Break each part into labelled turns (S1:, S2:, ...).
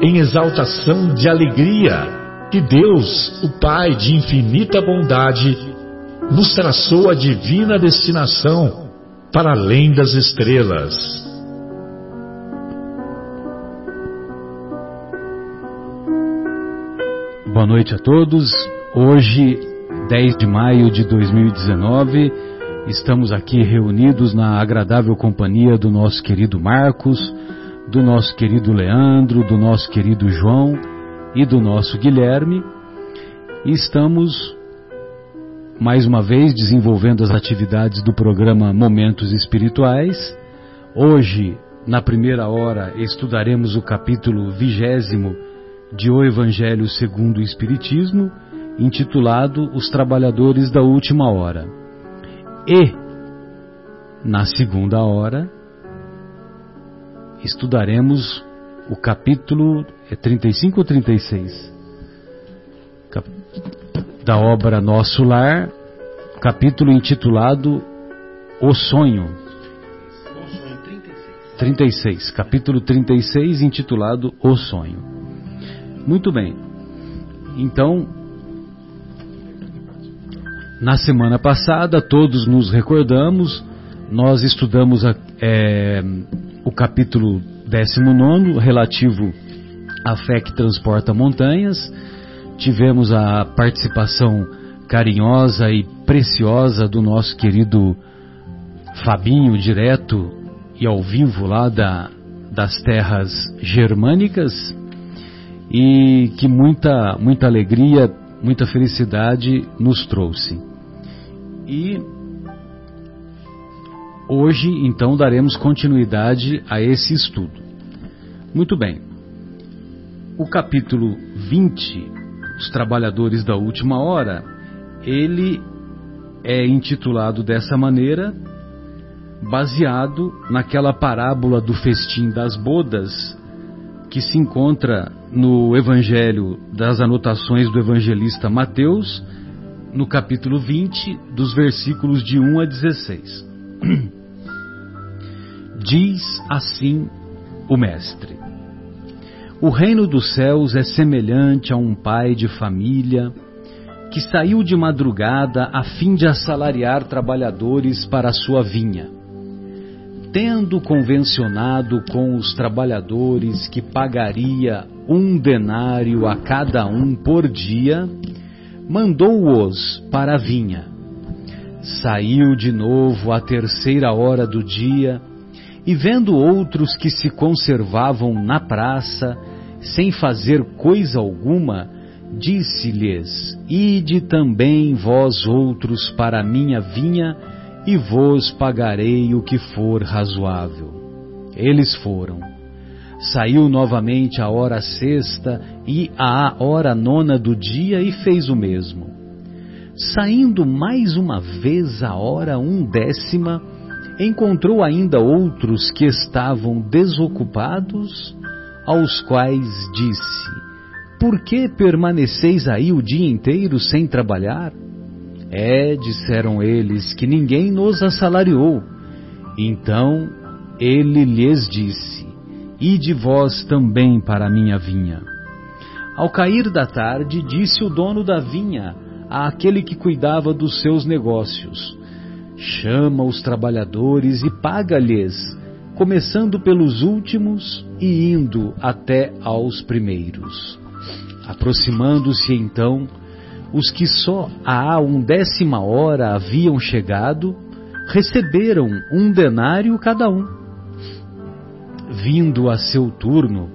S1: em exaltação de alegria que Deus, o Pai de infinita bondade, nos traçou a divina destinação para além das estrelas.
S2: Boa noite a todos. Hoje 10 de maio de 2019. Estamos aqui reunidos na agradável companhia do nosso querido Marcos, do nosso querido Leandro, do nosso querido João e do nosso Guilherme. E estamos mais uma vez desenvolvendo as atividades do programa Momentos Espirituais. Hoje, na primeira hora, estudaremos o capítulo vigésimo de O Evangelho segundo o Espiritismo intitulado Os Trabalhadores da Última Hora. E, na segunda hora, estudaremos o capítulo é 35 ou 36? Da obra Nosso Lar, capítulo intitulado O Sonho. 36, capítulo 36, intitulado O Sonho. Muito bem. Então, na semana passada, todos nos recordamos, nós estudamos a, é, o capítulo 19, relativo à fé que transporta montanhas. Tivemos a participação carinhosa e preciosa do nosso querido Fabinho, direto e ao vivo lá da, das terras germânicas, e que muita, muita alegria, muita felicidade nos trouxe. E hoje, então, daremos continuidade a esse estudo. Muito bem. O capítulo 20, Os Trabalhadores da Última Hora, ele é intitulado dessa maneira, baseado naquela parábola do festim das bodas que se encontra no Evangelho das anotações do evangelista Mateus, no capítulo 20, dos versículos de 1 a 16. Diz assim o Mestre: O reino dos céus é semelhante a um pai de família que saiu de madrugada a fim de assalariar trabalhadores para a sua vinha. Tendo convencionado com os trabalhadores que pagaria um denário a cada um por dia, mandou-os para a vinha. Saiu de novo à terceira hora do dia, e vendo outros que se conservavam na praça, sem fazer coisa alguma, disse-lhes: Ide também vós outros para minha vinha, e vos pagarei o que for razoável. Eles foram. Saiu novamente a hora sexta e à hora nona do dia e fez o mesmo. Saindo mais uma vez a hora undécima, encontrou ainda outros que estavam desocupados, aos quais disse: Por que permaneceis aí o dia inteiro sem trabalhar? É, disseram eles, que ninguém nos assalariou. Então ele lhes disse: Ide vós também para a minha vinha. Ao cair da tarde, disse o dono da vinha àquele que cuidava dos seus negócios: Chama os trabalhadores e paga-lhes, começando pelos últimos e indo até aos primeiros. Aproximando-se então, os que só há um décima hora haviam chegado, receberam um denário cada um. Vindo a seu turno,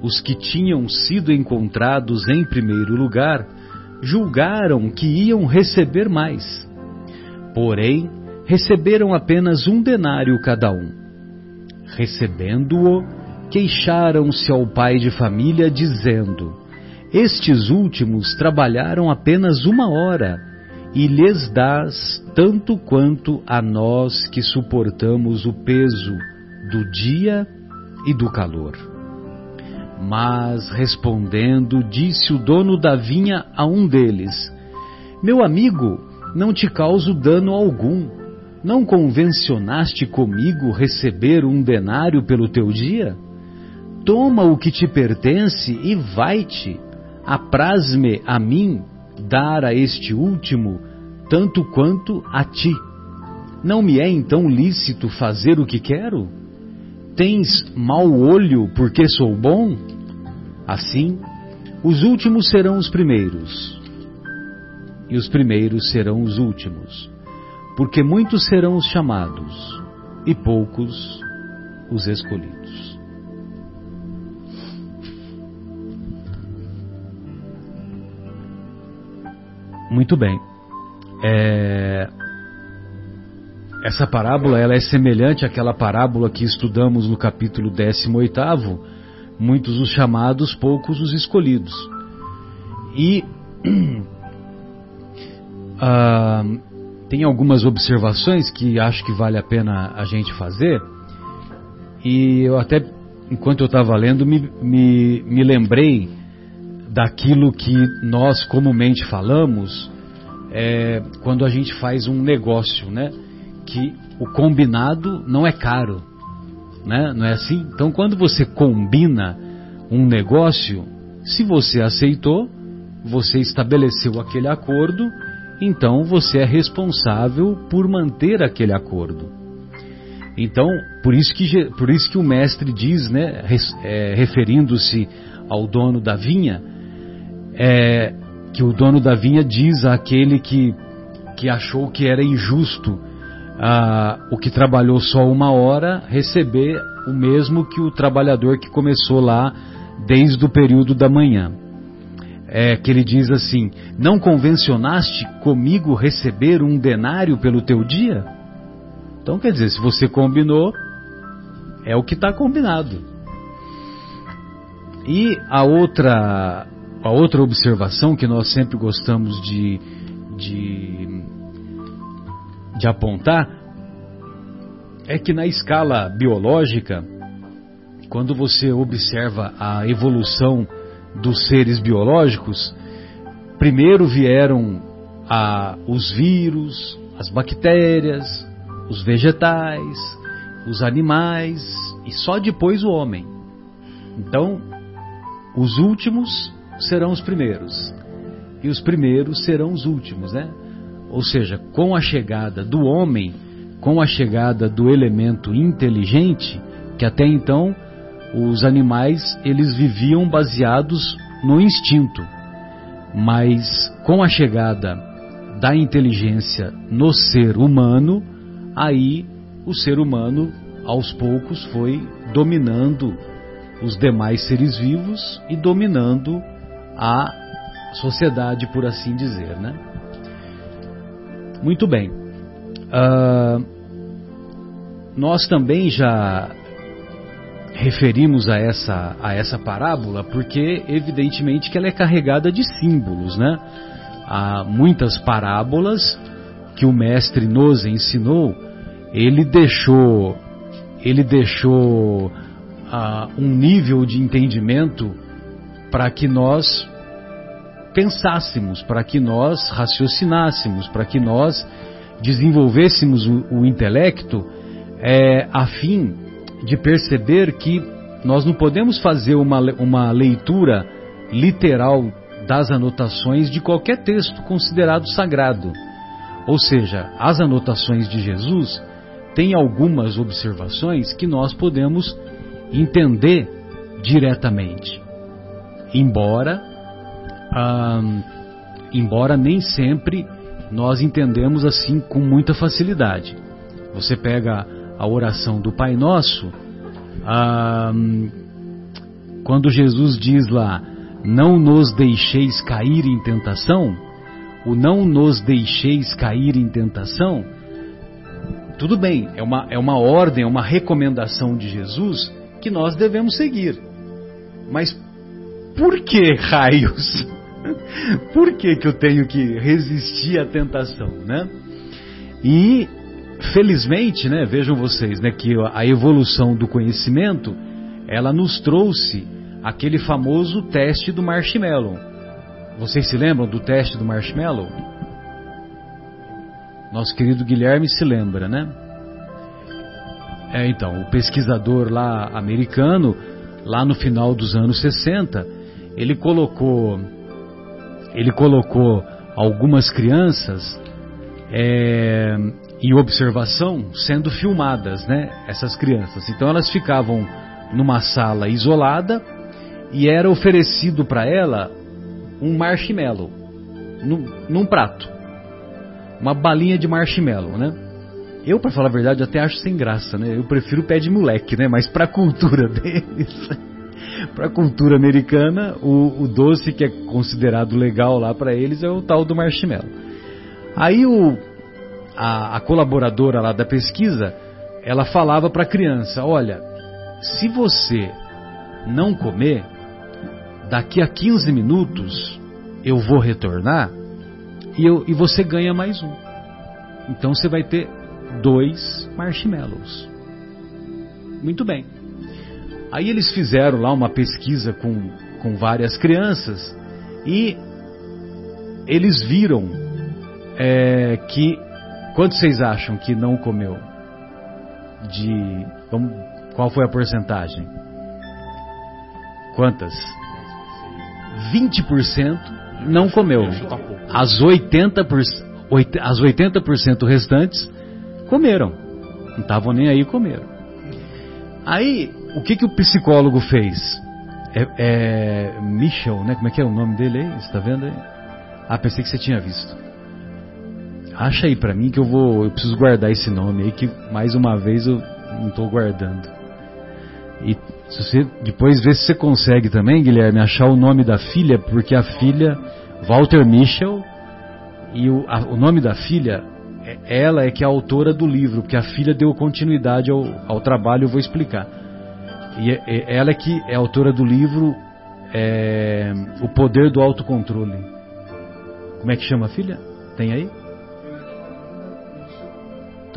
S2: os que tinham sido encontrados em primeiro lugar julgaram que iam receber mais. Porém, receberam apenas um denário cada um. Recebendo-o, queixaram-se ao pai de família, dizendo: Estes últimos trabalharam apenas uma hora, e lhes dás tanto quanto a nós que suportamos o peso do dia e do calor. Mas, respondendo, disse o dono da vinha a um deles: Meu amigo, não te causo dano algum. Não convencionaste comigo receber um denário pelo teu dia? Toma o que te pertence e vai-te. Apraz-me a mim dar a este último tanto quanto a ti. Não me é então lícito fazer o que quero? Tens mau olho porque sou bom? Assim, os últimos serão os primeiros, e os primeiros serão os últimos, porque muitos serão os chamados, e poucos os escolhidos. Muito bem. É, essa parábola ela é semelhante àquela parábola que estudamos no capítulo 18, muitos os chamados, poucos os escolhidos. E uh, tem algumas observações que acho que vale a pena a gente fazer. E eu até, enquanto eu estava lendo, me, me, me lembrei daquilo que nós comumente falamos é, quando a gente faz um negócio, né? que o combinado não é caro, né? Não é assim? Então, quando você combina um negócio, se você aceitou, você estabeleceu aquele acordo, então você é responsável por manter aquele acordo. Então, por isso que, por isso que o mestre diz, né, é, referindo-se ao dono da vinha, é, que o dono da vinha diz àquele que, que achou que era injusto ah, o que trabalhou só uma hora receber o mesmo que o trabalhador que começou lá desde o período da manhã. É que ele diz assim: Não convencionaste comigo receber um denário pelo teu dia? Então quer dizer, se você combinou, é o que está combinado. E a outra, a outra observação que nós sempre gostamos de, de de apontar é que na escala biológica, quando você observa a evolução dos seres biológicos, primeiro vieram a, os vírus, as bactérias, os vegetais, os animais e só depois o homem. Então, os últimos serão os primeiros e os primeiros serão os últimos, né? Ou seja, com a chegada do homem, com a chegada do elemento inteligente, que até então os animais eles viviam baseados no instinto, mas com a chegada da inteligência no ser humano, aí o ser humano aos poucos foi dominando os demais seres vivos e dominando a sociedade, por assim dizer, né? Muito bem. Uh, nós também já referimos a essa, a essa parábola porque, evidentemente, que ela é carregada de símbolos, né? Há muitas parábolas que o mestre nos ensinou, ele deixou, ele deixou uh, um nível de entendimento para que nós pensássemos, para que nós raciocinássemos, para que nós desenvolvêssemos o, o intelecto é, a fim de perceber que nós não podemos fazer uma, uma leitura literal das anotações de qualquer texto considerado sagrado. Ou seja, as anotações de Jesus têm algumas observações que nós podemos entender diretamente. Embora embora nem sempre nós entendemos assim com muita facilidade. Você pega a oração do Pai Nosso, ah, quando Jesus diz lá, não nos deixeis cair em tentação, o não nos deixeis cair em tentação, tudo bem, é uma, é uma ordem, é uma recomendação de Jesus que nós devemos seguir. Mas por que raios? por que, que eu tenho que resistir à tentação, né? E felizmente, né, vejam vocês, né, que a evolução do conhecimento, ela nos trouxe aquele famoso teste do marshmallow. Vocês se lembram do teste do marshmallow? Nosso querido Guilherme se lembra, né? É, então, o pesquisador lá americano, lá no final dos anos 60, ele colocou ele colocou algumas crianças é, em observação sendo filmadas, né? Essas crianças. Então elas ficavam numa sala isolada e era oferecido para ela um marshmallow num, num, prato, uma balinha de marshmallow, né? Eu, para falar a verdade, até acho sem graça, né? Eu prefiro pé de moleque, né? Mas para a cultura deles, para a cultura americana, o, o, doce que é considerado legal lá para eles é o tal do marshmallow. Aí o, a, a colaboradora lá da pesquisa, ela falava para a criança: olha, se você não comer, daqui a 15 minutos eu vou retornar e, eu, e você ganha mais um. Então você vai ter dois marshmallows. Muito bem. Aí eles fizeram lá uma pesquisa com, com várias crianças e eles viram é, que Quanto vocês acham que não comeu? De. Vamos, qual foi a porcentagem? Quantas? 20% não comeu. As 80%, as 80% restantes comeram. Não estavam nem aí comeram. Aí, o que, que o psicólogo fez? É, é Michel, né? Como é que é o nome dele aí? Você está vendo aí? Ah, pensei que você tinha visto. Acha aí para mim que eu vou, eu preciso guardar esse nome aí que mais uma vez eu não estou guardando. E se você depois ver se você consegue também, Guilherme, achar o nome da filha, porque a filha Walter Michel e o, a, o nome da filha, é, ela é que é a autora do livro, porque a filha deu continuidade ao, ao trabalho, eu vou explicar. E é, é, ela é que é autora do livro é, O Poder do Autocontrole. Como é que chama a filha? Tem aí?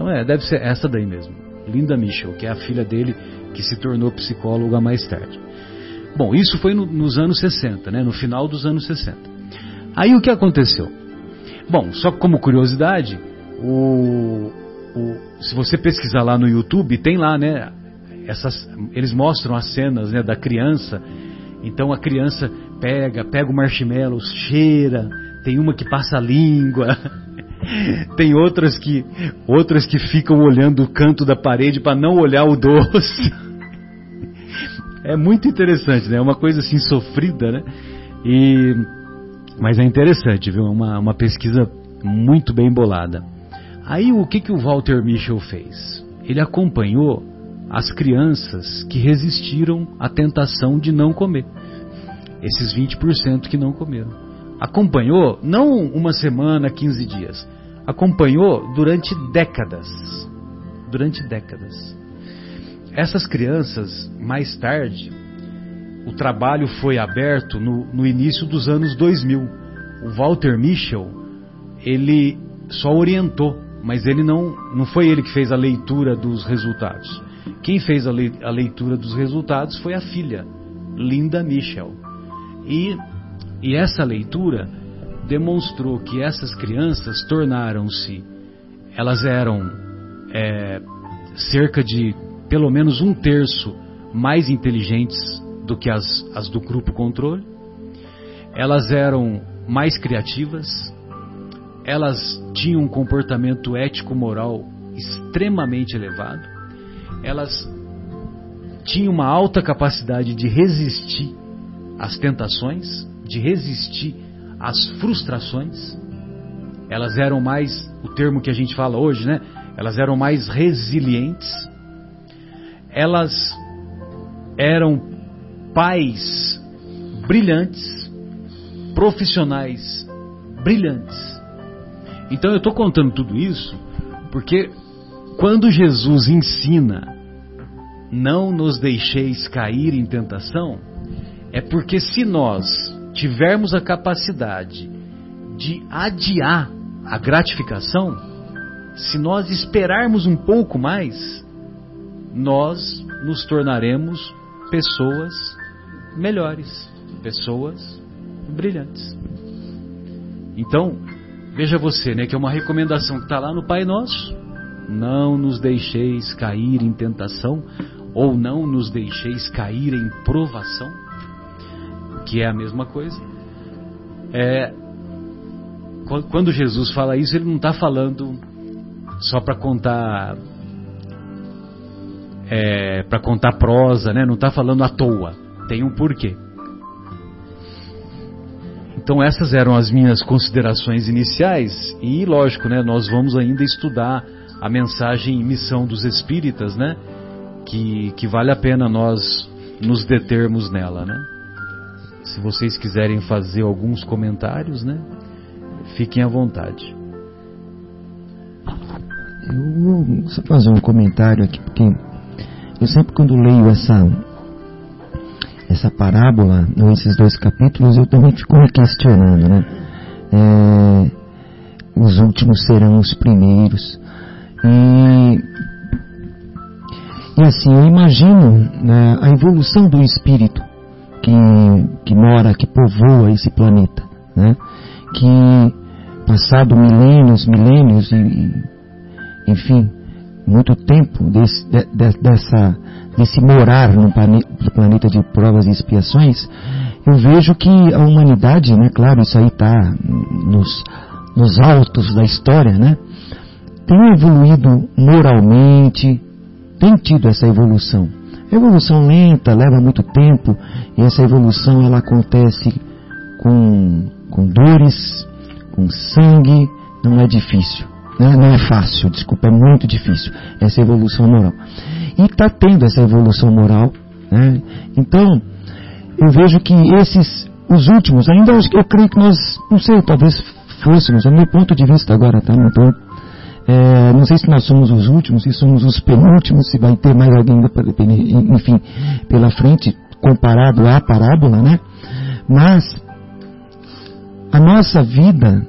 S2: Então é, deve ser essa daí mesmo. Linda Michel, que é a filha dele que se tornou psicóloga mais tarde. Bom, isso foi no, nos anos 60, né, no final dos anos 60. Aí o que aconteceu? Bom, só como curiosidade, o, o, se você pesquisar lá no YouTube, tem lá, né? Essas, eles mostram as cenas né, da criança. Então a criança pega, pega o marshmallow, cheira, tem uma que passa a língua, Tem outras que outras que ficam olhando o canto da parede para não olhar o doce. É muito interessante, né? É uma coisa assim sofrida, né? E mas é interessante, viu? Uma, uma pesquisa muito bem bolada. Aí o que que o Walter Michel fez? Ele acompanhou as crianças que resistiram à tentação de não comer. Esses 20% que não comeram acompanhou não uma semana, 15 dias, acompanhou durante décadas. Durante décadas. Essas crianças, mais tarde, o trabalho foi aberto no, no início dos anos 2000. O Walter Michel, ele só orientou, mas ele não, não foi ele que fez a leitura dos resultados. Quem fez a, le, a leitura dos resultados foi a filha, Linda Michel. E e essa leitura demonstrou que essas crianças tornaram-se, elas eram é, cerca de pelo menos um terço mais inteligentes do que as, as do grupo controle, elas eram mais criativas, elas tinham um comportamento ético-moral extremamente elevado, elas tinham uma alta capacidade de resistir às tentações, de resistir as frustrações, elas eram mais, o termo que a gente fala hoje, né? Elas eram mais resilientes, elas eram pais brilhantes, profissionais brilhantes. Então eu estou contando tudo isso porque quando Jesus ensina não nos deixeis cair em tentação, é porque se nós tivermos a capacidade de adiar a gratificação, se nós esperarmos um pouco mais, nós nos tornaremos pessoas melhores, pessoas brilhantes. Então, veja você, né, que é uma recomendação que está lá no Pai Nosso. Não nos deixeis cair em tentação, ou não nos deixeis cair em provação, que é a mesma coisa. É, quando Jesus fala isso, ele não está falando só para contar é, para contar prosa, né? Não está falando à toa. Tem um porquê. Então essas eram as minhas considerações iniciais e lógico, né? Nós vamos ainda estudar a mensagem e missão dos espíritas, né? Que, que vale a pena nós nos determos nela, né? Se vocês quiserem fazer alguns comentários, né? Fiquem à vontade.
S3: Eu vou só fazer um comentário aqui, porque eu sempre quando leio essa essa parábola, ou esses dois capítulos, eu também fico me questionando, né? É, os últimos serão os primeiros. E, e assim, eu imagino né, a evolução do espírito que, que mora, que povoa esse planeta, né? Que passado milênios, milênios e, enfim, muito tempo desse, de, de, dessa, desse morar no planeta de provas e expiações, eu vejo que a humanidade, né, claro, isso aí está nos, nos altos da história, né, tem evoluído moralmente, tem tido essa evolução. Evolução lenta, leva muito tempo, e essa evolução ela acontece com, com dores, com sangue, não é difícil. Né? Não é fácil, desculpa, é muito difícil essa evolução moral. E está tendo essa evolução moral. Né? Então, eu vejo que esses, os últimos, ainda eu creio que nós, não sei, talvez fôssemos, é meu ponto de vista agora, tá? Não, tô, é, não sei se nós somos os últimos, se somos os penúltimos, se vai ter mais alguém, enfim, pela frente, comparado à parábola, né? Mas a nossa vida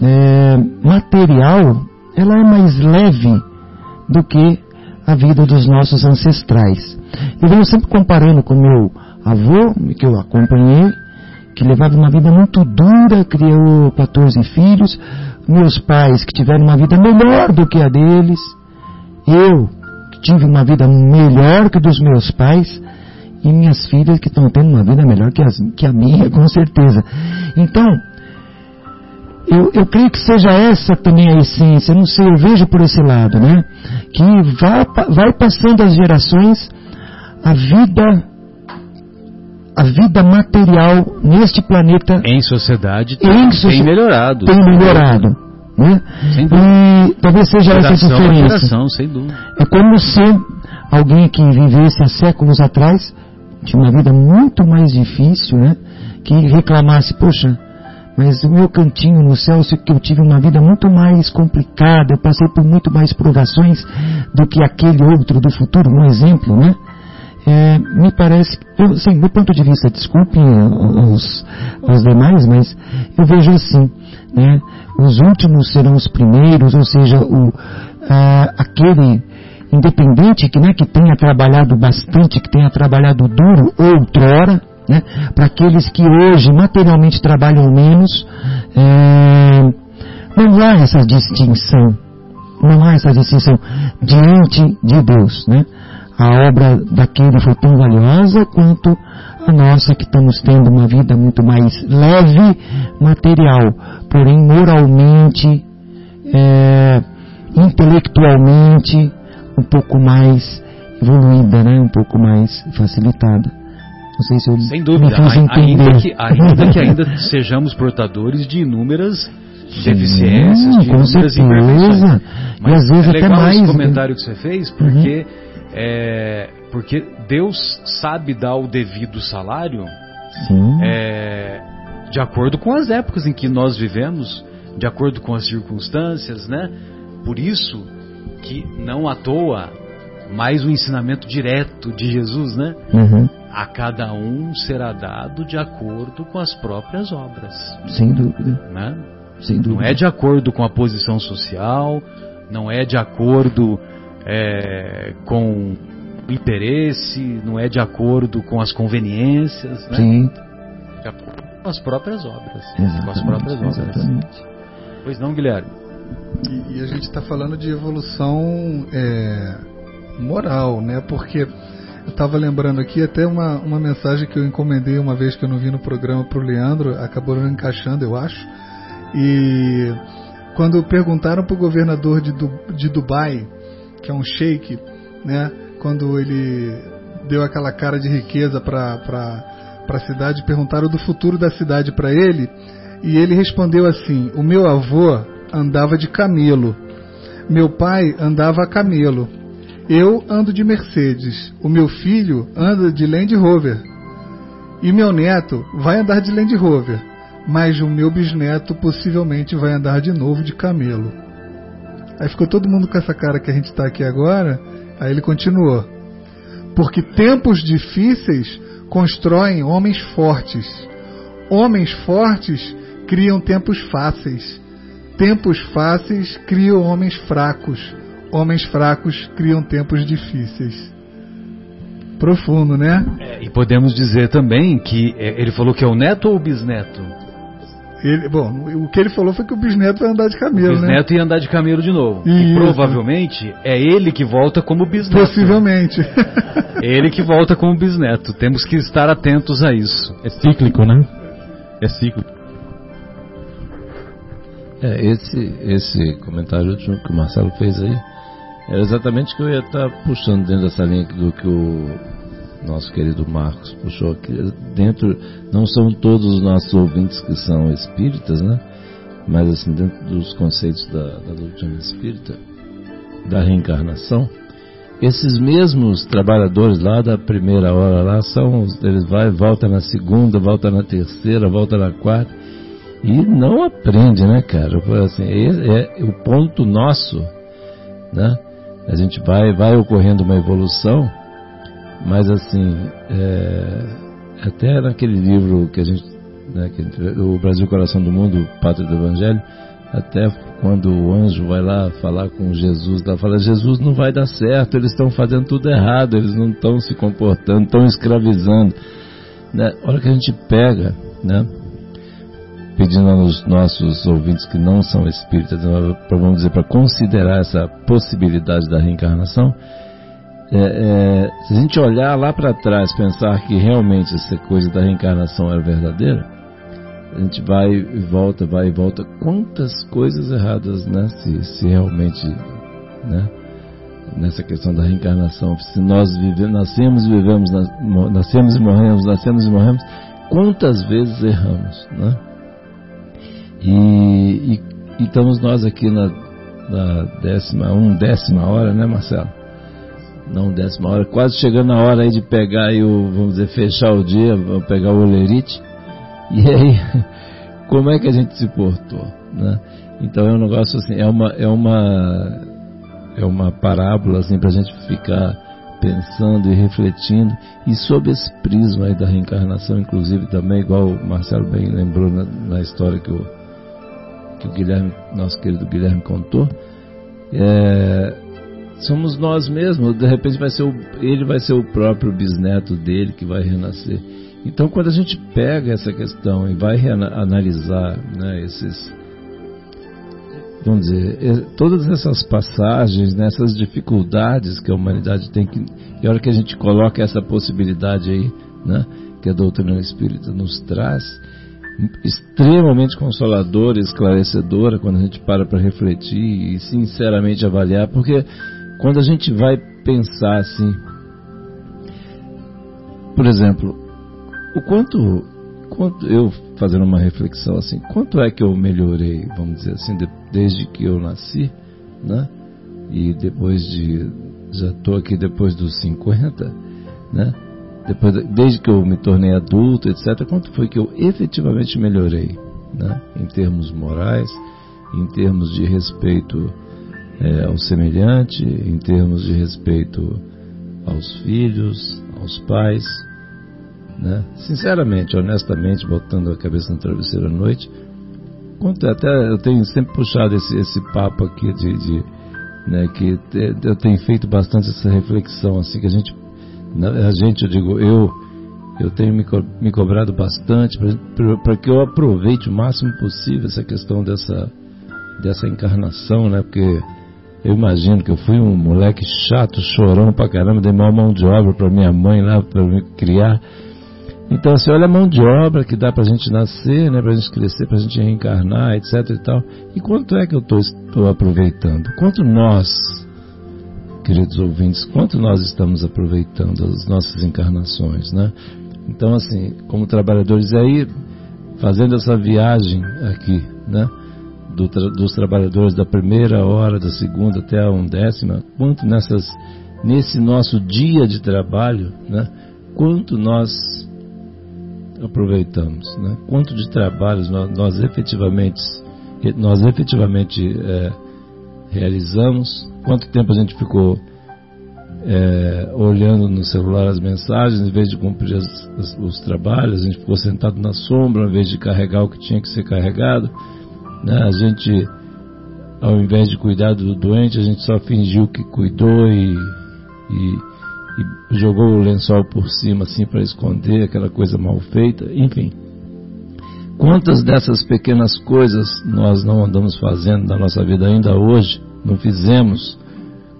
S3: é, material, ela é mais leve do que a vida dos nossos ancestrais. Eu venho sempre comparando com meu avô, que eu acompanhei, que levava uma vida muito dura, criou 14 filhos, meus pais que tiveram uma vida melhor do que a deles, eu que tive uma vida melhor que dos meus pais, e minhas filhas que estão tendo uma vida melhor que, as, que a minha, com certeza. Então, eu, eu creio que seja essa também a essência, não sei, eu vejo por esse lado, né? Que vai, vai passando as gerações, a vida, a vida material neste planeta.
S2: Em sociedade
S3: em tem melhorado. Tem melhorado. Né? E talvez seja essa a diferença.
S2: sem dúvida.
S3: É como se alguém que vivesse há séculos atrás tinha uma vida muito mais difícil, né? Que reclamasse, poxa, mas o meu cantinho no céu, que eu tive uma vida muito mais complicada, eu passei por muito mais provações do que aquele outro do futuro, um exemplo, né? É, me parece, eu, do ponto de vista, desculpem os, os demais, mas eu vejo assim, né? Os últimos serão os primeiros, ou seja, o, aquele independente que, né, que tenha trabalhado bastante, que tenha trabalhado duro outrora, né? Para aqueles que hoje materialmente trabalham menos, é, não há essa distinção, não há essa distinção diante de Deus, né? A obra daquele foi tão valiosa quanto a nossa que estamos tendo uma vida muito mais leve material, porém moralmente, é, intelectualmente um pouco mais evoluída, né? um pouco mais facilitada Não sei se eu
S2: Sem dúvida, ainda que, ainda que ainda sejamos portadores de inúmeras deficiências, de inúmeras imperfeições. Mas e às vezes é legal até mais, esse comentário que você fez, porque, uhum. É, porque Deus sabe dar o devido salário é, de acordo com as épocas em que nós vivemos, de acordo com as circunstâncias, né? Por isso que não à toa mais o um ensinamento direto de Jesus, né? Uhum. A cada um será dado de acordo com as próprias obras.
S3: Sem dúvida.
S2: Né? Sem dúvida. Não é de acordo com a posição social, não é de acordo é, com interesse, não é de acordo com as conveniências. Né? Sim. De acordo com as próprias obras.
S3: Exatamente, com as próprias obras. Exatamente.
S2: Pois não, Guilherme?
S4: E, e a gente está falando de evolução é, moral, né? Porque eu estava lembrando aqui até uma, uma mensagem que eu encomendei uma vez que eu não vi no programa para o Leandro, acabou não encaixando, eu acho. E quando perguntaram para o governador de, de Dubai, que é um sheik, né? Quando ele deu aquela cara de riqueza para a cidade, perguntaram do futuro da cidade para ele, e ele respondeu assim: O meu avô andava de camelo, meu pai andava a camelo, eu ando de Mercedes, o meu filho anda de Land Rover e meu neto vai andar de Land Rover, mas o meu bisneto possivelmente vai andar de novo de camelo. Aí ficou todo mundo com essa cara que a gente está aqui agora. Aí ele continuou: Porque tempos difíceis constroem homens fortes. Homens fortes criam tempos fáceis. Tempos fáceis criam homens fracos homens fracos criam tempos difíceis. Profundo, né?
S2: É, e podemos dizer também que é, ele falou que é o neto ou o bisneto?
S4: Ele, bom, o que ele falou foi que o bisneto vai andar de camelo,
S2: o bisneto
S4: né?
S2: ia andar de camelo de novo. E provavelmente é ele que volta como bisneto.
S4: Possivelmente.
S2: ele que volta como bisneto. Temos que estar atentos a isso.
S3: É cíclico, né? É cíclico.
S5: É, esse, esse comentário que o Marcelo fez aí era exatamente o que eu ia estar puxando dentro dessa linha do que o nosso querido Marcos puxou aqui. Dentro, não são todos os nossos ouvintes que são espíritas, né? Mas assim, dentro dos conceitos da, da doutrina espírita, da reencarnação, esses mesmos trabalhadores lá da primeira hora lá são, eles vai, volta na segunda, volta na terceira, volta na quarta e não aprende, né, cara? Assim, é, é o ponto nosso, né? A gente vai, vai ocorrendo uma evolução, mas assim, é, até naquele livro que a gente, né, que, o Brasil Coração do Mundo, Pátria do Evangelho, até quando o anjo vai lá falar com Jesus, ela fala, Jesus não vai dar certo, eles estão fazendo tudo errado, eles não estão se comportando, estão escravizando. Né? A hora que a gente pega, né? pedindo aos nossos ouvintes que não são espíritas, para vamos dizer, para considerar essa possibilidade da reencarnação, é, é, se a gente olhar lá para trás, pensar que realmente essa coisa da reencarnação é verdadeira, a gente vai e volta, vai e volta. Quantas coisas erradas, né? Se, se realmente, né? Nessa questão da reencarnação, se nós vivemos, nascemos e vivemos, nascemos e morremos, nascemos e morremos, quantas vezes erramos, né? E, e, e estamos nós aqui na, na décima, um décima hora, né, Marcelo? Não décima hora, quase chegando a hora aí de pegar aí o, vamos dizer, fechar o dia, pegar o olerite. E aí, como é que a gente se portou, né? Então é um negócio assim, é uma, é uma, é uma parábola assim para a gente ficar pensando e refletindo e sob esse prisma aí da reencarnação, inclusive também, igual o Marcelo bem lembrou na, na história que o que o Guilherme, nosso querido Guilherme contou, é, somos nós mesmos. De repente vai ser o, ele vai ser o próprio bisneto dele que vai renascer. Então, quando a gente pega essa questão e vai analisar né, esses, vamos dizer, todas essas passagens, nessas né, dificuldades que a humanidade tem que, e a hora que a gente coloca essa possibilidade aí, né, que a doutrina espírita nos traz, extremamente consoladora, esclarecedora quando a gente para para refletir e sinceramente avaliar, porque quando a gente vai pensar assim, por exemplo, o quanto, quanto eu fazendo uma reflexão assim, quanto é que eu melhorei, vamos dizer assim, de, desde que eu nasci, né? E depois de já estou aqui depois dos 50, né? Depois, desde que eu me tornei adulto, etc. Quanto foi que eu efetivamente melhorei, né? Em termos morais, em termos de respeito é, ao semelhante, em termos de respeito aos filhos, aos pais, né? Sinceramente, honestamente, botando a cabeça no travesseiro à noite, quanto até eu tenho sempre puxado esse, esse papo aqui de, de né, que eu tenho feito bastante essa reflexão, assim que a gente, a gente, eu digo, eu, eu tenho me, co me cobrado bastante para que eu aproveite o máximo possível essa questão dessa, dessa encarnação, né, porque eu imagino que eu fui um moleque chato, chorão pra caramba, dei mal mão de obra para minha mãe lá, para me criar. Então, assim, olha a mão de obra que dá para a gente nascer, né, para a gente crescer, para a gente reencarnar, etc e tal. E quanto é que eu estou aproveitando? Quanto nós, queridos ouvintes, quanto nós estamos aproveitando as nossas encarnações, né? Então, assim, como trabalhadores, aí, fazendo essa viagem aqui, né? Do, dos trabalhadores da primeira hora, da segunda até a undécima, quanto nessas, nesse nosso dia de trabalho, né? Quanto nós aproveitamos, né? Quanto de trabalhos nós, nós efetivamente nós efetivamente é, realizamos? Quanto tempo a gente ficou é, olhando no celular as mensagens em vez de cumprir as, as, os trabalhos? A gente ficou sentado na sombra em vez de carregar o que tinha que ser carregado? Né? A gente, ao invés de cuidar do doente, a gente só fingiu que cuidou e, e e jogou o lençol por cima assim para esconder aquela coisa mal feita, enfim. Quantas dessas pequenas coisas nós não andamos fazendo na nossa vida ainda hoje? Não fizemos?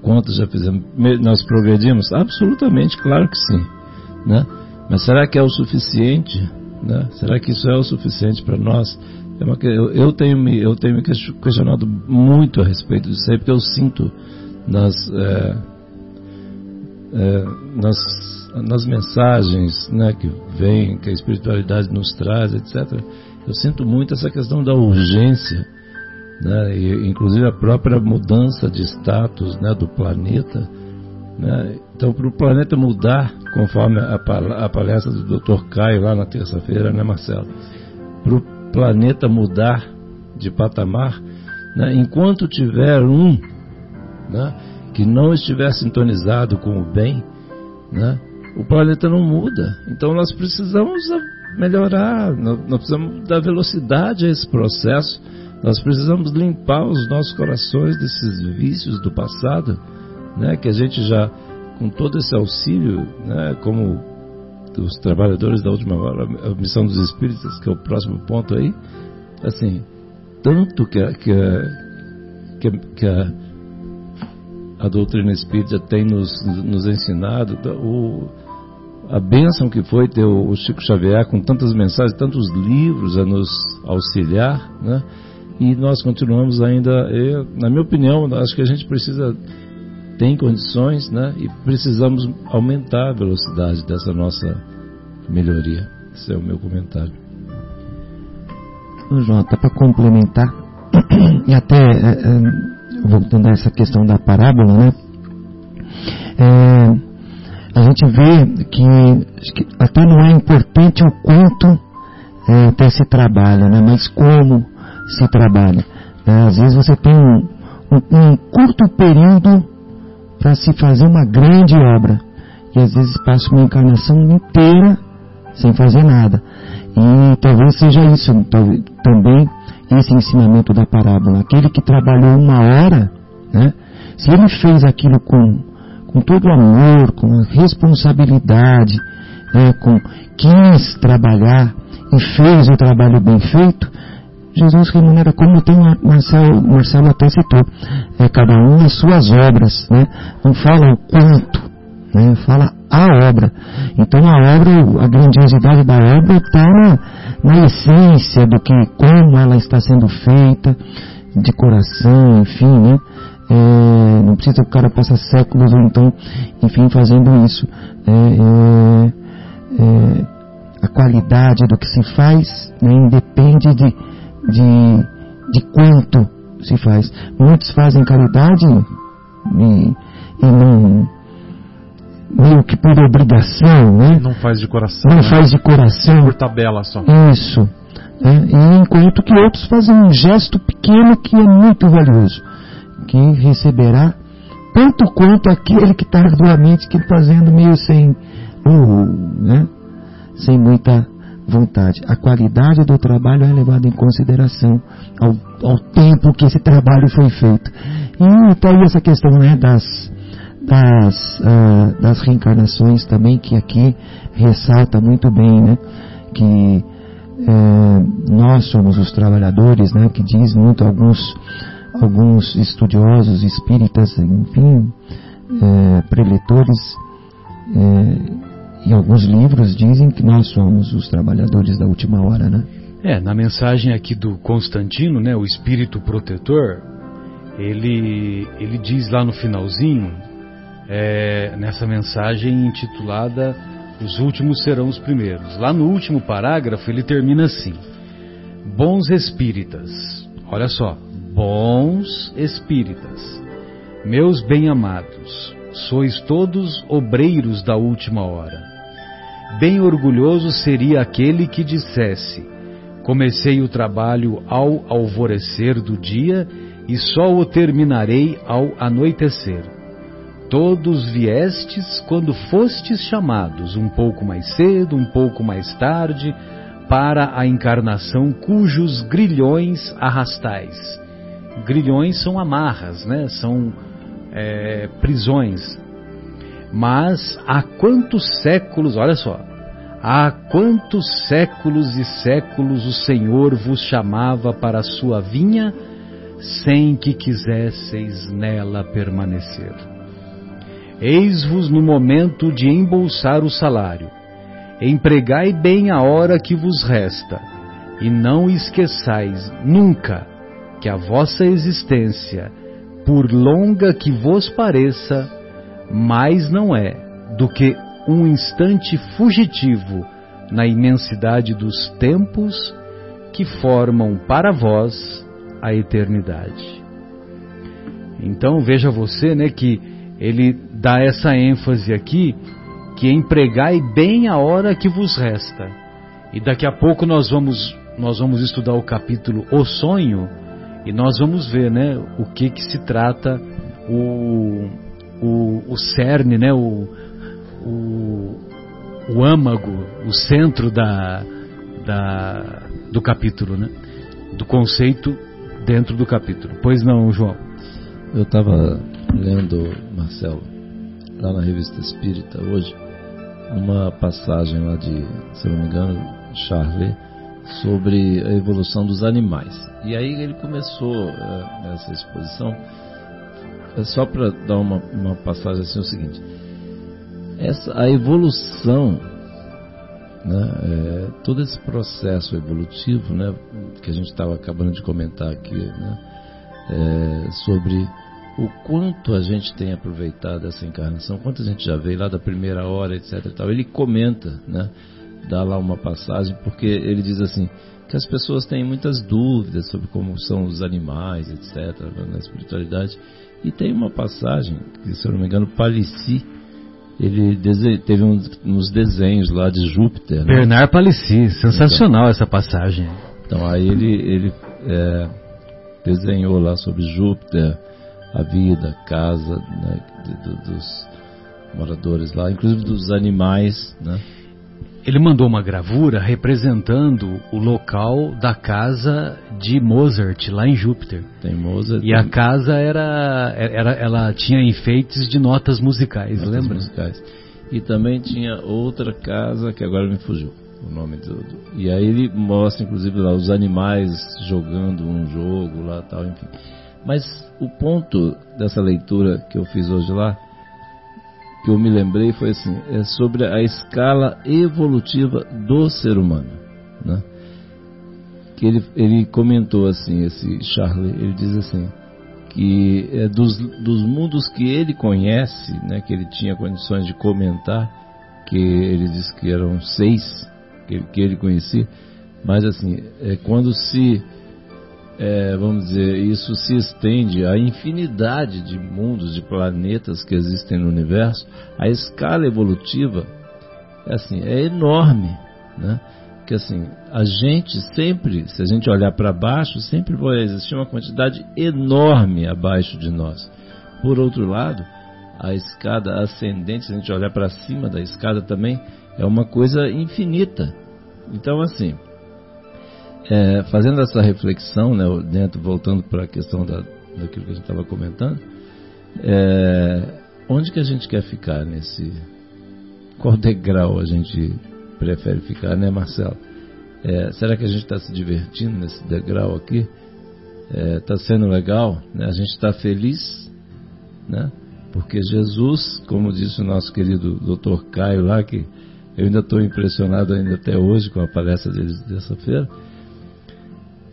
S5: Quantas já fizemos? Nós progredimos? Absolutamente, claro que sim. Né? Mas será que é o suficiente? Né? Será que isso é o suficiente para nós? É eu, tenho me, eu tenho me questionado muito a respeito disso aí, porque eu sinto nas. É, é, nas, nas mensagens né, que vem, que a espiritualidade nos traz, etc., eu sinto muito essa questão da urgência, né, e, inclusive a própria mudança de status né, do planeta. Né, então, para o planeta mudar, conforme a, a palestra do Dr. Caio lá na terça-feira, né, Marcelo? Para planeta mudar de patamar, né, enquanto tiver um né, que não estiver sintonizado com o bem, né, o planeta não muda. Então nós precisamos melhorar, nós precisamos dar velocidade a esse processo, nós precisamos limpar os nossos corações desses vícios do passado, né, que a gente já, com todo esse auxílio, né, como os trabalhadores da última hora, a missão dos espíritas, que é o próximo ponto aí, assim, tanto que, que, que, que a a doutrina espírita tem nos, nos ensinado, o, a bênção que foi ter o, Chico Xavier com tantas mensagens, tantos livros a nos auxiliar, né? E nós continuamos ainda, eu, na minha opinião, acho que a gente precisa, tem condições, né? E precisamos aumentar a velocidade dessa nossa melhoria. Esse é o meu comentário.
S3: Ô, João, para complementar, e até é, é voltando a essa questão da parábola, né? É, a gente vê que, que, até não é importante o quanto é, até se trabalha, né? Mas como se trabalha. É, às vezes você tem um, um curto período para se fazer uma grande obra. E às vezes passa uma encarnação inteira sem fazer nada. E talvez seja isso também esse ensinamento da parábola. Aquele que trabalhou uma hora, né, se ele fez aquilo com, com todo amor, com responsabilidade, né, com quis trabalhar e fez o trabalho bem feito, Jesus remunera como tem Marcelo, Marcelo até citou, é, cada um as suas obras, né? não fala o quanto, né? fala a obra. Então a obra, a grandiosidade da obra está na, na essência do que, como ela está sendo feita, de coração, enfim, né? É, não precisa o cara passar séculos ou então, enfim, fazendo isso. É, é, é a qualidade do que se faz né, independe de, de, de quanto se faz. Muitos fazem caridade e, e não meio que por obrigação, né?
S6: Não faz de coração.
S3: Não
S6: né?
S3: faz de coração.
S6: Por tabela só.
S3: Isso. Né? E enquanto que outros fazem um gesto pequeno que é muito valioso, que receberá tanto quanto aquele que está arduamente que fazendo meio sem, uh, né? sem muita vontade. A qualidade do trabalho é levada em consideração ao, ao tempo que esse trabalho foi feito. E está aí essa questão né, das, das, uh, das reencarnações também, que aqui ressalta muito bem, né? Que uh, nós somos os trabalhadores, né? Que diz muito alguns, alguns estudiosos espíritas, enfim, uh, preletores, em alguns livros dizem que nós somos os trabalhadores da última hora, né?
S2: É, na mensagem aqui do Constantino, né, o espírito protetor, ele, ele diz lá no finalzinho, é, nessa mensagem intitulada Os últimos serão os primeiros. Lá no último parágrafo ele termina assim: Bons espíritas, olha só, bons espíritas, meus bem-amados, sois todos obreiros da última hora. Bem orgulhoso seria aquele que dissesse: Comecei o trabalho ao alvorecer do dia e só o terminarei ao anoitecer. Todos viestes quando fostes chamados, um pouco mais cedo, um pouco mais tarde, para a encarnação cujos grilhões arrastais. Grilhões são amarras, né? São é, prisões. Mas há quantos séculos, olha só, há quantos séculos e séculos o Senhor vos chamava para a sua vinha, sem que quisesseis nela permanecer. Eis-vos no momento de embolsar o salário. Empregai bem a hora que vos resta, e não esqueçais nunca que a vossa existência, por longa que vos pareça, mais não é do que um instante fugitivo na imensidade dos tempos que formam para vós a eternidade. Então veja você, né, que ele dá essa ênfase aqui que empregai bem a hora que vos resta. E daqui a pouco nós vamos nós vamos estudar o capítulo O Sonho e nós vamos ver, né, o que que se trata o o, o cerne, né, o, o, o âmago, o centro da, da, do capítulo, né, do conceito dentro do capítulo. Pois não, João?
S5: Eu estava lendo, Marcelo, lá na revista Espírita hoje, uma passagem lá de, se não me engano, Charlet, sobre a evolução dos animais. E aí ele começou uh, essa exposição, só para dar uma, uma passagem assim, é o seguinte, essa, a evolução, né, é, todo esse processo evolutivo, né, que a gente estava acabando de comentar aqui, né, é, sobre o quanto a gente tem aproveitado essa encarnação, quanto a gente já veio lá da primeira hora, etc. Tal. Ele comenta, né, dá lá uma passagem, porque ele diz assim, que as pessoas têm muitas dúvidas sobre como são os animais, etc., na espiritualidade. E tem uma passagem, que se eu não me engano, Palissy, ele teve uns, uns, desenhos lá de Júpiter.
S2: Né? Bernard Palissy, sensacional então, essa passagem.
S5: Então aí ele, ele é, desenhou lá sobre Júpiter, a vida, a casa né, de, de, dos moradores lá, inclusive dos animais, né?
S2: Ele mandou uma gravura representando o local da casa de Mozart lá em Júpiter.
S5: Tem Mozart.
S2: E a casa era, era, ela tinha enfeites de notas musicais, notas lembra?
S5: Musicais. E também tinha outra casa que agora me fugiu o nome do, do, E aí ele mostra inclusive lá os animais jogando um jogo lá tal, enfim. Mas o ponto dessa leitura que eu fiz hoje lá que eu me lembrei foi assim, é sobre a escala evolutiva do ser humano, né? Que ele, ele comentou assim, esse Charlie, ele diz assim, que é dos, dos mundos que ele conhece, né, que ele tinha condições de comentar, que ele diz que eram seis, que, que ele conhecia, mas assim, é quando se, é, vamos dizer, isso se estende à infinidade de mundos, de planetas que existem no universo, a escala evolutiva é assim, é enorme, né? que assim, a gente sempre, se a gente olhar para baixo, sempre vai existir uma quantidade enorme abaixo de nós. Por outro lado, a escada ascendente, se a gente olhar para cima da escada também, é uma coisa infinita. Então, assim, é, fazendo essa reflexão, né, dentro, voltando para a questão da, daquilo que a gente estava comentando, é, onde que a gente quer ficar nesse. Qual degrau a gente prefere ficar, né, Marcelo? É, será que a gente está se divertindo nesse degrau aqui? Está é, sendo legal? Né? A gente está feliz? Né? Porque Jesus, como disse o nosso querido Dr. Caio lá, que eu ainda estou impressionado ainda até hoje com a palestra deles dessa feira,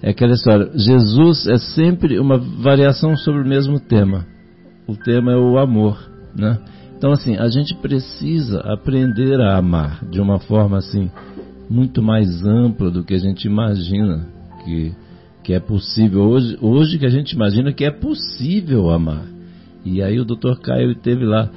S5: é aquela história. Jesus é sempre uma variação sobre o mesmo tema. O tema é o amor, né? Então, assim, a gente precisa aprender a amar de uma forma assim muito mais ampla do que a gente imagina que, que é possível. Hoje, hoje que a gente imagina que é possível amar. E aí o Dr. Caio teve lá.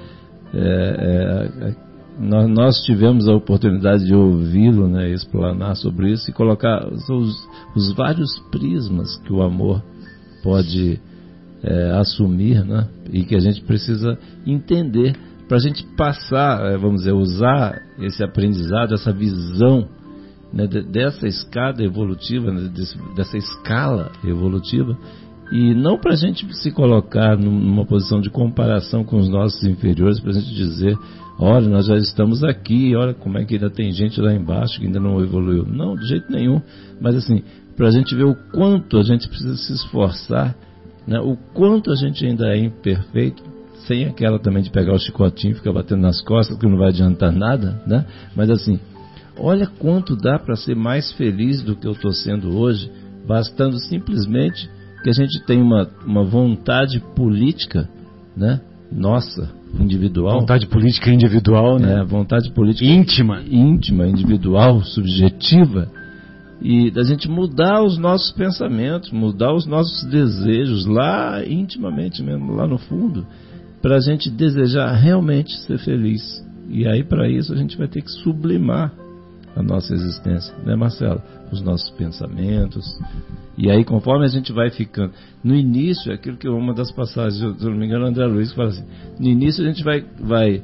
S5: É, é, nós, nós, tivemos a oportunidade de ouvi-lo, né, explanar sobre isso e colocar os, os vários prismas que o amor pode é, assumir, né, e que a gente precisa entender para a gente passar, é, vamos dizer, usar esse aprendizado, essa visão né, dessa escada evolutiva, né, dessa escala evolutiva, e não para a gente se colocar numa posição de comparação com os nossos inferiores, para a gente dizer, olha, nós já estamos aqui, olha como é que ainda tem gente lá embaixo que ainda não evoluiu. Não, de jeito nenhum. Mas assim, para a gente ver o quanto a gente precisa se esforçar, né, o quanto a gente ainda é imperfeito, sem aquela também de pegar o chicotinho e ficar batendo nas costas, que não vai adiantar nada, né? Mas assim, olha quanto dá para ser mais feliz do que eu estou sendo hoje, bastando simplesmente que a gente tem uma, uma vontade política, né? Nossa, individual.
S2: Vontade política individual, né?
S5: É, vontade política
S2: íntima,
S5: íntima, individual, subjetiva, e da gente mudar os nossos pensamentos, mudar os nossos desejos lá intimamente mesmo, lá no fundo para a gente desejar realmente ser feliz. E aí, para isso, a gente vai ter que sublimar a nossa existência, né, Marcelo? Os nossos pensamentos. E aí, conforme a gente vai ficando. No início, aquilo que uma das passagens, se não me engano, André Luiz fala assim: no início a gente vai, vai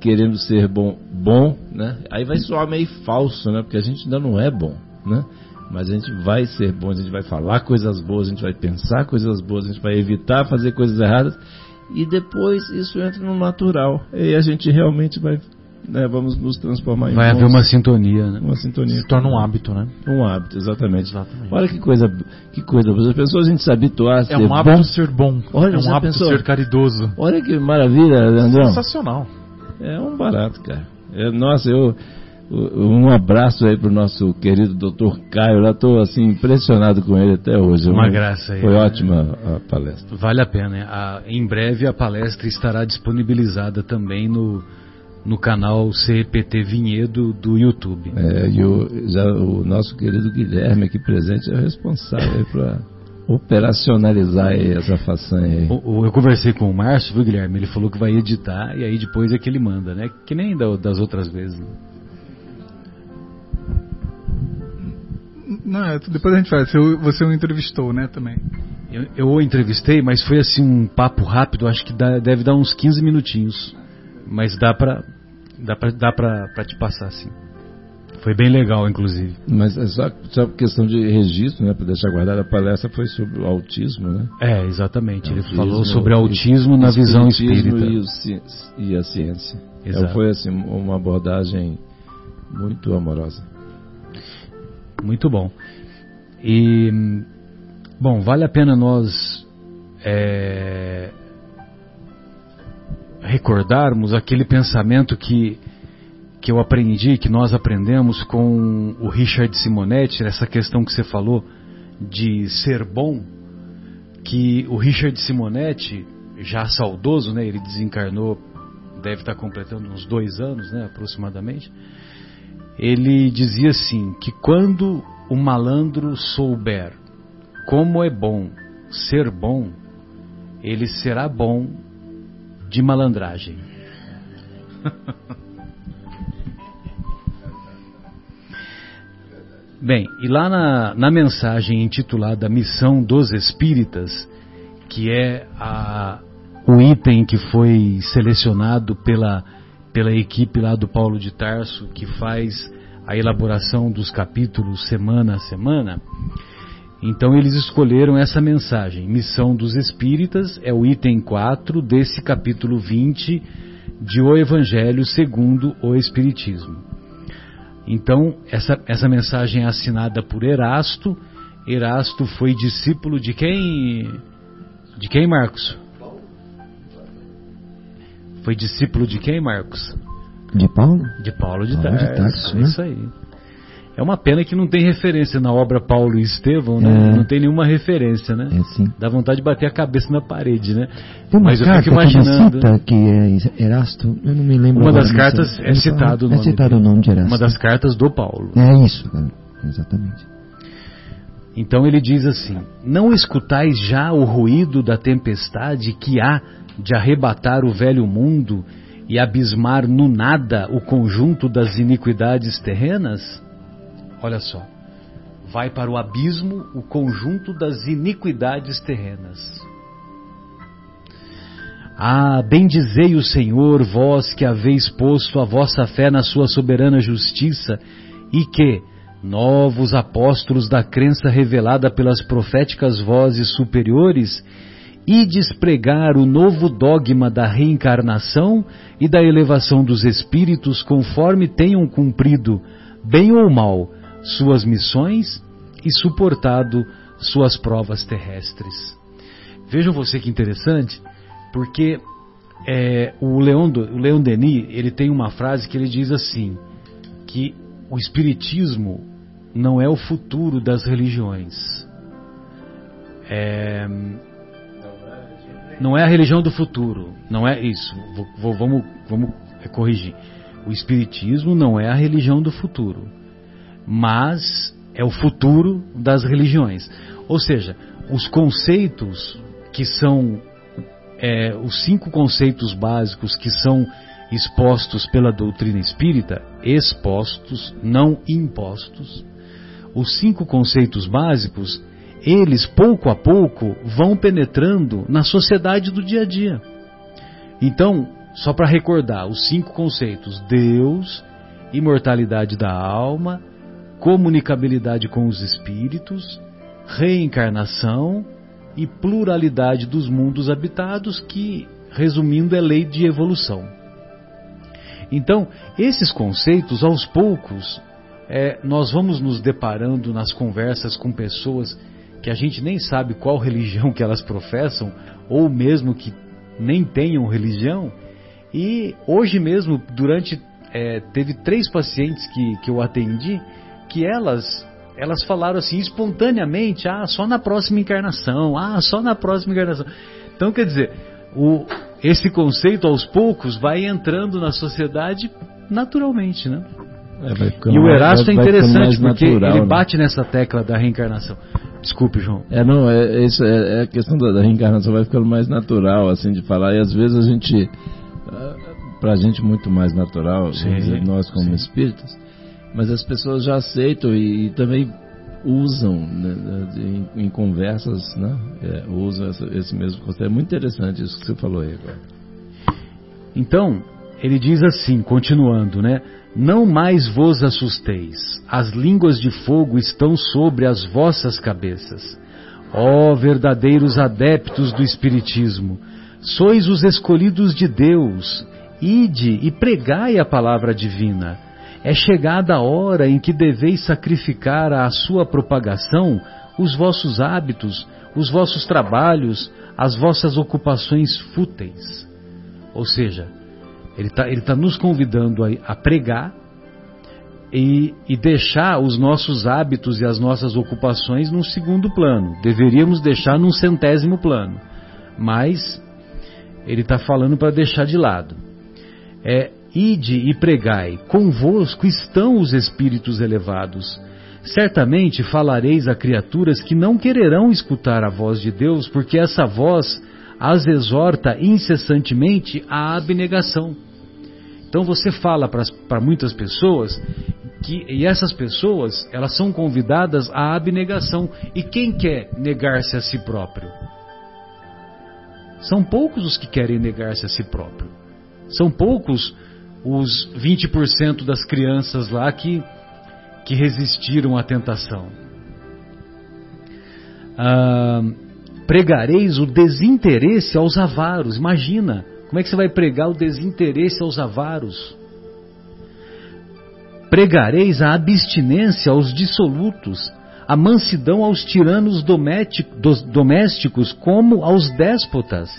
S5: querendo ser bom, bom, né? Aí vai soar meio falso, né? Porque a gente ainda não é bom, né? Mas a gente vai ser bom, a gente vai falar coisas boas, a gente vai pensar coisas boas, a gente vai evitar fazer coisas erradas e depois isso entra no natural. E a gente realmente vai, né, vamos nos transformar em
S2: Vai haver uma sintonia, né?
S5: Uma sintonia.
S2: Se torna um hábito, né?
S5: Um hábito, exatamente. exatamente. Olha que coisa, que coisa. As pessoas a gente se habituar a
S2: é
S5: ser
S2: É um hábito bom. ser bom.
S5: Olha,
S2: é um hábito
S5: pensou?
S2: ser caridoso.
S5: Olha que maravilha, André.
S2: Sensacional.
S5: É um barato, cara. É, nossa, eu um abraço aí pro nosso querido Dr. Caio. Lá estou assim impressionado com ele até hoje.
S2: Uma, graça aí.
S5: Foi né? ótima a palestra.
S2: Vale a pena. A, em breve a palestra estará disponibilizada também no no canal CPT Vinhedo do YouTube.
S5: É, e o, já, o nosso querido Guilherme aqui presente é o responsável para operacionalizar essa façanha aí.
S2: O, o, eu conversei com o Márcio, viu, Guilherme? Ele falou que vai editar e aí depois é que ele manda, né? Que nem da, das outras vezes. Né?
S4: Não, é, depois a gente faz. Você, você o entrevistou, né, também.
S2: Eu, eu o entrevistei, mas foi assim um papo rápido, acho que dá, deve dar uns 15 minutinhos. Mas dá pra, dá pra, dá pra, pra te passar, assim. Foi bem legal, inclusive.
S5: Mas é só, só questão de registro, né, para deixar guardado, a palestra foi sobre o autismo, né?
S2: É, exatamente. Autismo, Ele falou sobre autismo na visão espírita.
S5: E, e a ciência. Exato. Então foi assim, uma abordagem muito amorosa.
S2: Muito bom. E, bom, vale a pena nós é, recordarmos aquele pensamento que, que eu aprendi, que nós aprendemos com o Richard Simonetti, essa questão que você falou de ser bom, que o Richard Simonetti, já saudoso, né, ele desencarnou, deve estar completando uns dois anos, né, aproximadamente, ele dizia assim: que quando o malandro souber como é bom ser bom, ele será bom de malandragem. Bem, e lá na, na mensagem intitulada Missão dos Espíritas, que é a, o item que foi selecionado pela, pela equipe lá do Paulo de Tarso, que faz a elaboração dos capítulos semana a semana, então eles escolheram essa mensagem. Missão dos Espíritas é o item 4 desse capítulo 20 de O Evangelho segundo o Espiritismo. Então, essa, essa mensagem é assinada por Erasto. Erasto foi discípulo de quem? De quem, Marcos? Foi discípulo de quem, Marcos?
S3: De Paulo?
S2: De Paulo de Paulo Tarso. De Tarso é né? Isso aí. É uma pena que não tem referência na obra Paulo e Estevão, né? É. Não tem nenhuma referência, né?
S3: É, sim.
S2: Dá vontade de bater a cabeça na parede, né?
S3: Tem uma Mas carta eu fico imaginando. Que, que é Erasto, eu não me lembro.
S2: Uma das cartas é citado.
S3: É citado o nome de Erasto.
S2: Uma das cartas do Paulo.
S3: É isso, exatamente.
S2: Então ele diz assim: Não escutais já o ruído da tempestade que há de arrebatar o velho mundo e abismar no nada o conjunto das iniquidades terrenas? Olha só. Vai para o abismo o conjunto das iniquidades terrenas. Ah, bendizei o Senhor, vós que haveis posto a vossa fé na sua soberana justiça, e que, novos apóstolos da crença revelada pelas proféticas vozes superiores, e despregar o novo dogma da reencarnação e da elevação dos espíritos conforme tenham cumprido, bem ou mal, suas missões e suportado suas provas terrestres. Vejam você que interessante, porque é, o, Leon, o Leon Denis ele tem uma frase que ele diz assim, que o espiritismo não é o futuro das religiões. É, não é a religião do futuro, não é isso. Vou, vou, vamos, vamos corrigir. O espiritismo não é a religião do futuro mas é o futuro das religiões. Ou seja, os conceitos que são é, os cinco conceitos básicos que são expostos pela doutrina espírita, expostos, não impostos, os cinco conceitos básicos, eles pouco a pouco vão penetrando na sociedade do dia a dia. Então, só para recordar, os cinco conceitos: Deus, imortalidade da alma, comunicabilidade com os espíritos, reencarnação e pluralidade dos mundos habitados, que, resumindo, é lei de evolução. Então, esses conceitos, aos poucos, é, nós vamos nos deparando nas conversas com pessoas que a gente nem sabe qual religião que elas professam, ou mesmo que nem tenham religião. E hoje mesmo, durante. É, teve três pacientes que, que eu atendi que elas elas falaram assim espontaneamente, ah, só na próxima encarnação, ah, só na próxima encarnação. Então, quer dizer, o, esse conceito aos poucos vai entrando na sociedade naturalmente, né? É, e o Erasto é interessante porque natural, ele né? bate nessa tecla da reencarnação. Desculpe, João.
S5: É, não, é, isso é, é a questão da, da, reencarnação vai ficando mais natural, assim, de falar, e às vezes a gente, ah, pra gente muito mais natural, dizer, nós como sim. espíritas, mas as pessoas já aceitam e, e também usam né, em, em, conversas, né? É, usam essa, esse mesmo conceito. É muito interessante isso que você falou aí agora.
S2: Então, ele diz assim, continuando, né? Não mais vos assusteis, as línguas de fogo estão sobre as vossas cabeças. Ó verdadeiros adeptos do Espiritismo, sois os escolhidos de Deus, ide e pregai a palavra divina é chegada a hora em que deveis sacrificar à sua propagação os vossos hábitos, os vossos trabalhos, as vossas ocupações fúteis. Ou seja, ele está tá nos convidando a, a pregar e, e, deixar os nossos hábitos e as nossas ocupações num segundo plano. Deveríamos deixar num centésimo plano. Mas ele está falando para deixar de lado. É, Ide e pregai, convosco estão os espíritos elevados. Certamente falareis a criaturas que não quererão escutar a voz de Deus, porque essa voz as exorta incessantemente à abnegação. Então você fala para muitas pessoas que e essas pessoas elas são convidadas à abnegação. E quem quer negar-se a si próprio? São poucos os que querem negar-se a si próprio. São poucos os 20% das crianças lá que, que resistiram à tentação. Ah, pregareis o desinteresse aos avaros. Imagina, como é que você vai pregar o desinteresse aos avaros? Pregareis a abstinência aos dissolutos, a mansidão aos tiranos domésticos, como aos déspotas.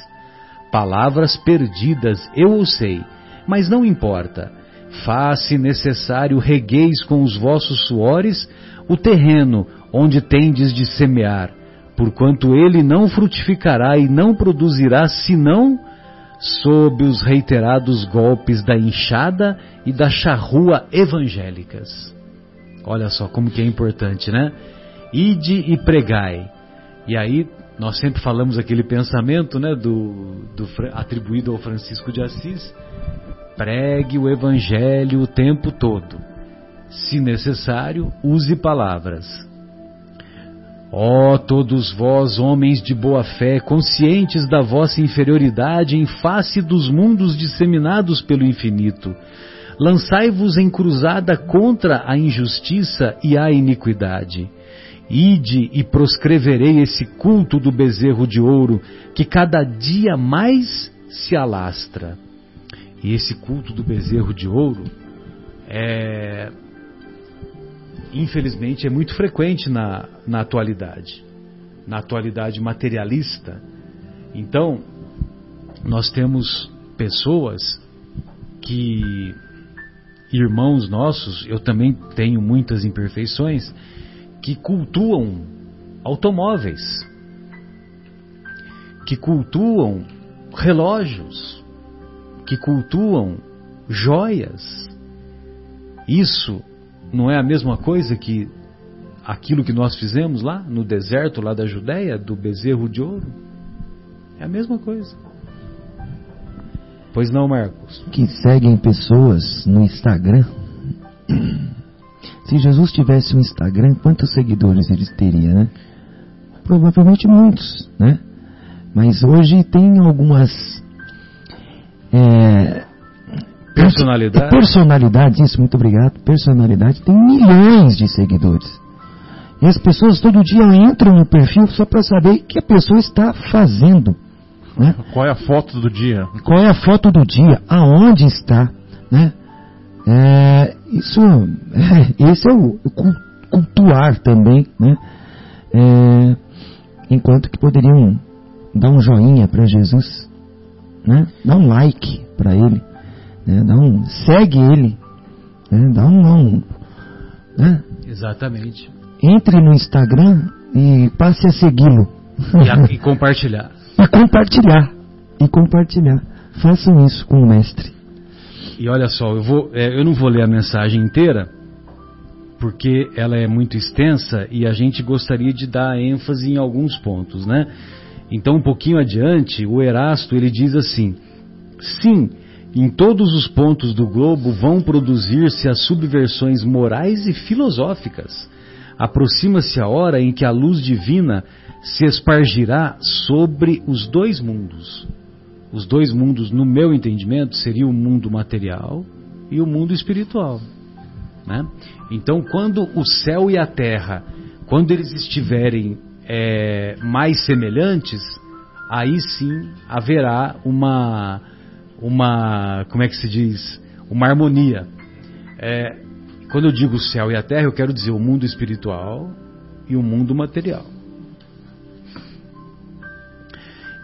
S2: Palavras perdidas, eu o sei, mas não importa. Faz-se necessário regueis com os vossos suores o terreno onde tendes de semear, porquanto ele não frutificará e não produzirá senão sob os reiterados golpes da enxada e da charrua evangélicas. Olha só como que é importante, né? Ide e pregai. E aí nós sempre falamos aquele pensamento, né, do, do atribuído ao Francisco de Assis, Pregue o Evangelho o tempo todo. Se necessário, use palavras. Ó oh, todos vós, homens de boa fé, conscientes da vossa inferioridade em face dos mundos disseminados pelo infinito, lançai-vos em cruzada contra a injustiça e a iniquidade. Ide e proscreverei esse culto do bezerro de ouro, que cada dia mais se alastra. E esse culto do bezerro de ouro é infelizmente é muito frequente na, na atualidade, na atualidade materialista. Então, nós temos pessoas que irmãos nossos, eu também tenho muitas imperfeições, que cultuam automóveis, que cultuam relógios, que cultuam joias. Isso não é a mesma coisa que aquilo que nós fizemos lá no deserto lá da Judéia, do bezerro de ouro? É a mesma coisa. Pois não, Marcos?
S3: Que seguem pessoas no Instagram. Se Jesus tivesse um Instagram, quantos seguidores ele teria, né? Provavelmente muitos, né? Mas hoje tem algumas é,
S2: personalidade.
S3: Personalidade, isso, muito obrigado. Personalidade tem milhões de seguidores. E as pessoas todo dia entram no perfil só para saber o que a pessoa está fazendo. Né?
S6: Qual é a foto do dia?
S3: Qual é a foto do dia? Aonde está? Né? É, isso, é, esse é o, cultuar também, né? É, enquanto que poderiam dar um joinha para Jesus, né? Dá um like para ele, né? Dá um segue ele, né? Dá um não, né?
S2: Exatamente.
S3: Entre no Instagram e passe a segui-lo.
S2: E, e compartilhar.
S3: e compartilhar. E compartilhar. Façam isso com o mestre.
S2: E olha só, eu, vou, é, eu não vou ler a mensagem inteira, porque ela é muito extensa e a gente gostaria de dar ênfase em alguns pontos, né? Então, um pouquinho adiante, o Erasto ele diz assim: sim, em todos os pontos do globo vão produzir-se as subversões morais e filosóficas. Aproxima-se a hora em que a luz divina se espargirá sobre os dois mundos. Os dois mundos, no meu entendimento, seria o mundo material e o mundo espiritual. Né? Então, quando o céu e a terra, quando eles estiverem é, mais semelhantes, aí sim haverá uma, uma, como é que se diz, uma harmonia. É, quando eu digo o céu e a terra, eu quero dizer o mundo espiritual e o mundo material.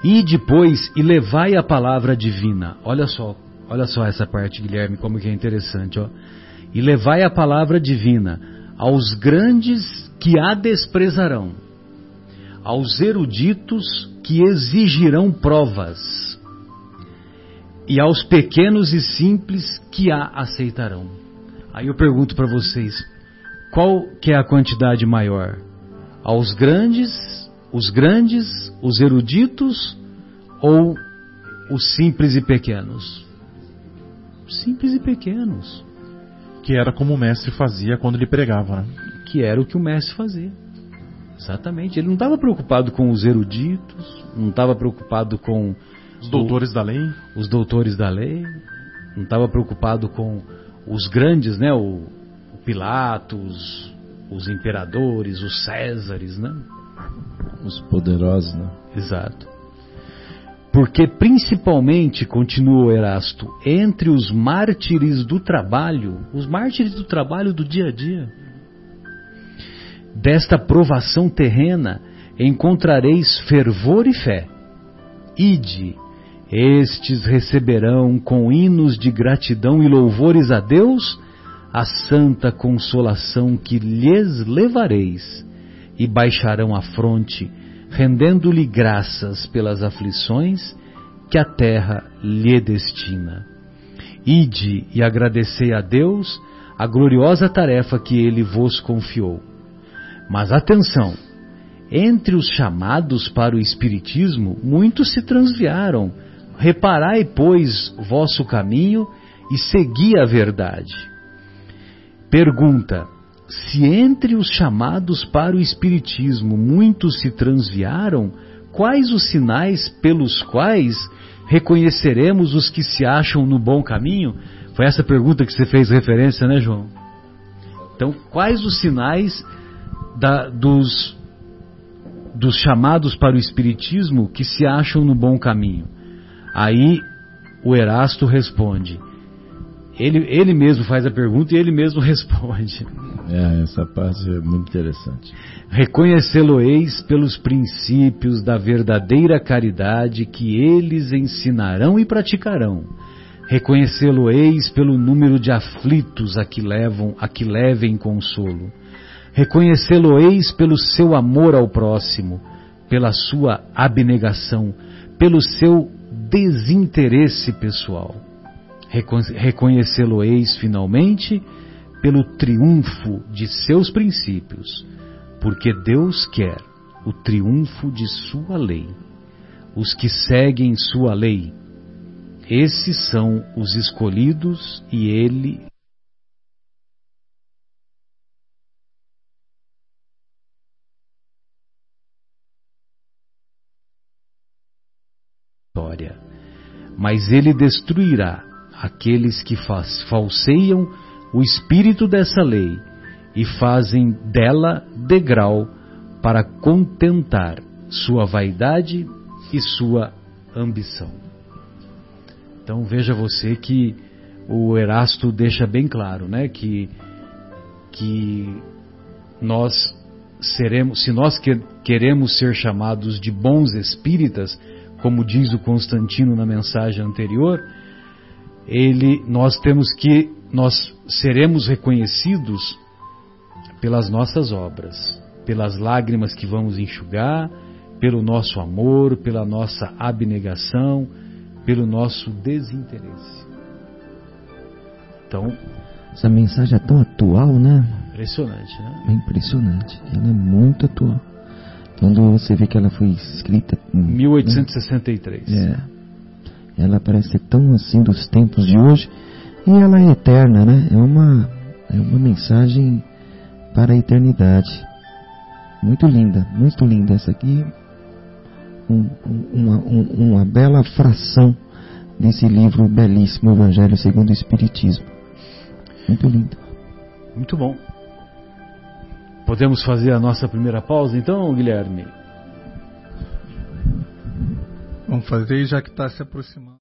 S2: E depois, e levai a palavra divina. Olha só, olha só essa parte, Guilherme, como que é interessante, ó. E levai a palavra divina aos grandes que a desprezarão aos eruditos que exigirão provas, e aos pequenos e simples que a aceitarão. Aí eu pergunto para vocês, qual que é a quantidade maior? Aos grandes, os grandes, os eruditos ou os simples e pequenos? Simples e pequenos.
S6: Que era como o mestre fazia quando ele pregava, né?
S2: Que era o que o mestre fazia. Exatamente. Ele não estava preocupado com os eruditos, não estava preocupado com
S6: os doutores
S2: o,
S6: da lei,
S2: os doutores da lei, não estava preocupado com os grandes, né? O, o Pilatos, os imperadores, os Césares, né?
S5: Os poderosos, né?
S2: Exato. Porque principalmente, continua o Erasto, entre os mártires do trabalho, os mártires do trabalho do dia a dia, desta provação terrena encontrareis fervor e fé. Ide, estes receberão com hinos de gratidão e louvores a Deus a santa consolação que lhes levareis, e baixarão a fronte, rendendo-lhe graças pelas aflições que a terra lhe destina. Ide e agradecei a Deus a gloriosa tarefa que ele vos confiou. Mas atenção! Entre os chamados para o Espiritismo, muitos se transviaram. Reparai, pois, vosso caminho e segui a verdade. Pergunta: Se entre os chamados para o Espiritismo muitos se transviaram, quais os sinais pelos quais reconheceremos os que se acham no bom caminho? Foi essa pergunta que você fez referência, né, João? Então, quais os sinais da, dos, dos chamados para o Espiritismo que se acham no bom caminho? Aí o Erasto responde. Ele, ele mesmo faz a pergunta e ele mesmo responde.
S5: É, essa parte é muito interessante.
S2: Reconhecê-lo-eis pelos princípios da verdadeira caridade que eles ensinarão e praticarão. Reconhecê-lo-eis pelo número de aflitos a que levam, a que levem consolo. Reconhecê-lo-eis pelo seu amor ao próximo, pela sua abnegação, pelo seu desinteresse pessoal. Reconhecê-lo-eis finalmente pelo triunfo de seus princípios, porque Deus quer o triunfo de sua lei. Os que seguem sua lei, esses são os escolhidos e ele Mas ele destruirá aqueles que faz, falseiam o espírito dessa lei e fazem dela degrau para contentar sua vaidade e sua ambição. Então veja você que o Erasto deixa bem claro, né, que que nós seremos, se nós que, queremos ser chamados de bons espíritas, como diz o Constantino na mensagem anterior, ele, nós temos que, nós seremos reconhecidos pelas nossas obras, pelas lágrimas que vamos enxugar, pelo nosso amor, pela nossa abnegação, pelo nosso desinteresse. Então,
S3: essa mensagem é tão atual, né?
S2: Impressionante, né?
S3: É impressionante. Ela é muito atual. Quando você vê que ela foi escrita.
S2: Em 1863.
S3: Né? É. Ela parece ser tão assim dos tempos de hoje. E ela é eterna, né? É uma, é uma mensagem para a eternidade. Muito linda, muito linda essa aqui. Um, uma, um, uma bela fração desse livro belíssimo, Evangelho segundo o Espiritismo. Muito lindo.
S2: Muito bom. Podemos fazer a nossa primeira pausa então, Guilherme?
S4: Vamos fazer já que está se aproximando.